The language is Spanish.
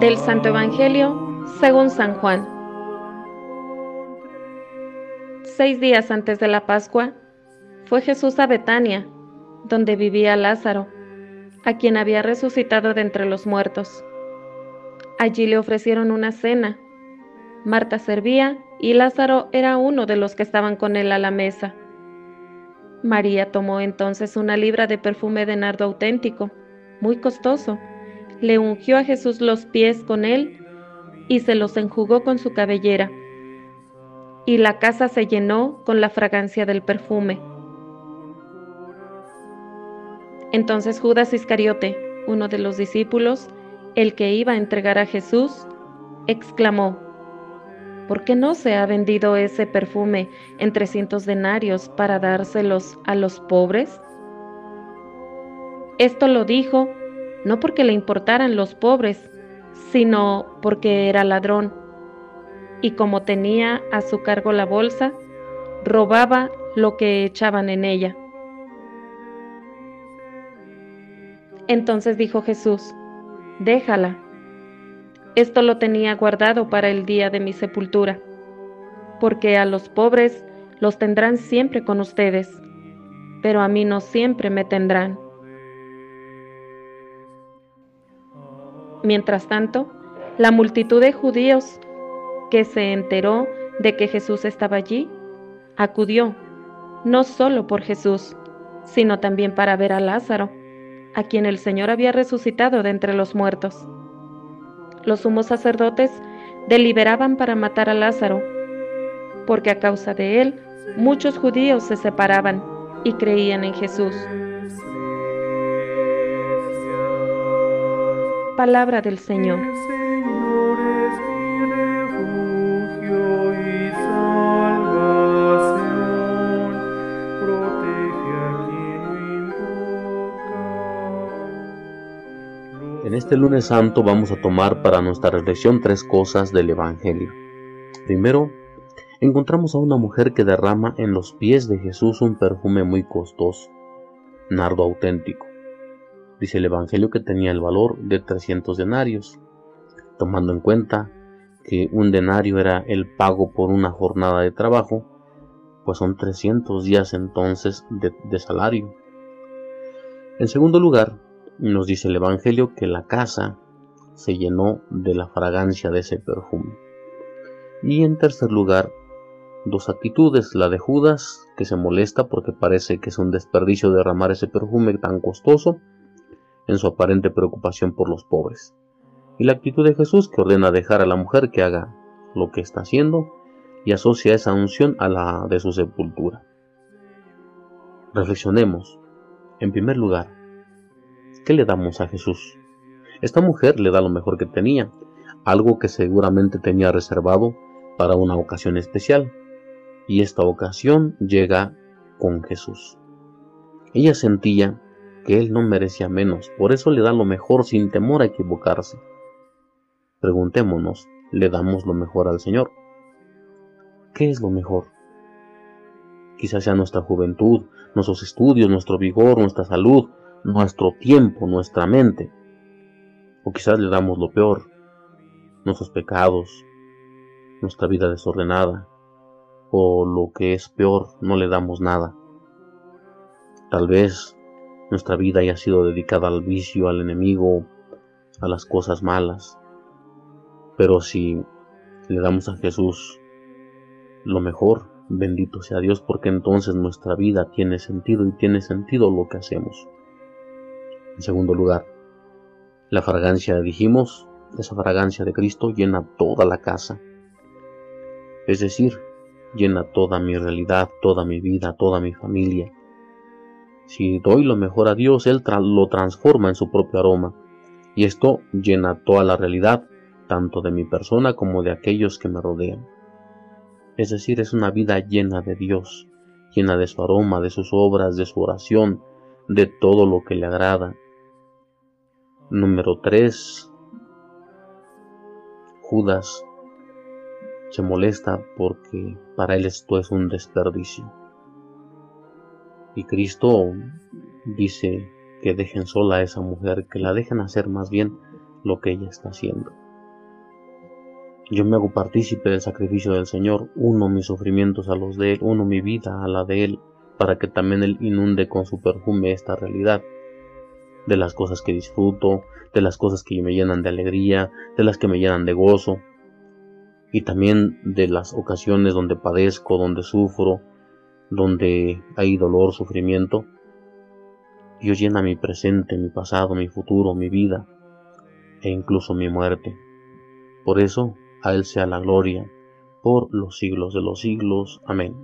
Del Santo Evangelio según San Juan. Seis días antes de la Pascua, fue Jesús a Betania, donde vivía Lázaro, a quien había resucitado de entre los muertos. Allí le ofrecieron una cena. Marta servía y Lázaro era uno de los que estaban con él a la mesa. María tomó entonces una libra de perfume de nardo auténtico, muy costoso, le ungió a Jesús los pies con él y se los enjugó con su cabellera. Y la casa se llenó con la fragancia del perfume. Entonces Judas Iscariote, uno de los discípulos, el que iba a entregar a Jesús, exclamó, ¿por qué no se ha vendido ese perfume en trescientos denarios para dárselos a los pobres? Esto lo dijo no porque le importaran los pobres, sino porque era ladrón, y como tenía a su cargo la bolsa, robaba lo que echaban en ella. Entonces dijo Jesús, déjala esto lo tenía guardado para el día de mi sepultura, porque a los pobres los tendrán siempre con ustedes, pero a mí no siempre me tendrán. Mientras tanto, la multitud de judíos que se enteró de que Jesús estaba allí, acudió, no solo por Jesús, sino también para ver a Lázaro, a quien el Señor había resucitado de entre los muertos los sumos sacerdotes deliberaban para matar a Lázaro, porque a causa de él muchos judíos se separaban y creían en Jesús. Palabra del Señor. En este lunes santo vamos a tomar para nuestra reflexión tres cosas del Evangelio. Primero, encontramos a una mujer que derrama en los pies de Jesús un perfume muy costoso, nardo auténtico. Dice el Evangelio que tenía el valor de 300 denarios, tomando en cuenta que un denario era el pago por una jornada de trabajo, pues son 300 días entonces de, de salario. En segundo lugar, nos dice el Evangelio que la casa se llenó de la fragancia de ese perfume. Y en tercer lugar, dos actitudes, la de Judas, que se molesta porque parece que es un desperdicio derramar ese perfume tan costoso, en su aparente preocupación por los pobres. Y la actitud de Jesús, que ordena dejar a la mujer que haga lo que está haciendo y asocia esa unción a la de su sepultura. Reflexionemos. En primer lugar, ¿Qué le damos a Jesús? Esta mujer le da lo mejor que tenía, algo que seguramente tenía reservado para una ocasión especial. Y esta ocasión llega con Jesús. Ella sentía que él no merecía menos, por eso le da lo mejor sin temor a equivocarse. Preguntémonos, ¿le damos lo mejor al Señor? ¿Qué es lo mejor? Quizás sea nuestra juventud, nuestros estudios, nuestro vigor, nuestra salud, nuestro tiempo, nuestra mente. O quizás le damos lo peor, nuestros pecados, nuestra vida desordenada. O lo que es peor, no le damos nada. Tal vez nuestra vida haya sido dedicada al vicio, al enemigo, a las cosas malas. Pero si le damos a Jesús lo mejor, bendito sea Dios, porque entonces nuestra vida tiene sentido y tiene sentido lo que hacemos. En segundo lugar, la fragancia, dijimos, esa fragancia de Cristo llena toda la casa. Es decir, llena toda mi realidad, toda mi vida, toda mi familia. Si doy lo mejor a Dios, Él lo transforma en su propio aroma. Y esto llena toda la realidad, tanto de mi persona como de aquellos que me rodean. Es decir, es una vida llena de Dios, llena de su aroma, de sus obras, de su oración, de todo lo que le agrada, Número 3. Judas se molesta porque para él esto es un desperdicio. Y Cristo dice que dejen sola a esa mujer, que la dejen hacer más bien lo que ella está haciendo. Yo me hago partícipe del sacrificio del Señor, uno mis sufrimientos a los de Él, uno mi vida a la de Él, para que también Él inunde con su perfume esta realidad, de las cosas que disfruto, de las cosas que me llenan de alegría, de las que me llenan de gozo, y también de las ocasiones donde padezco, donde sufro, donde hay dolor, sufrimiento, Dios llena mi presente, mi pasado, mi futuro, mi vida e incluso mi muerte. Por eso, a Él sea la gloria, por los siglos de los siglos. Amén.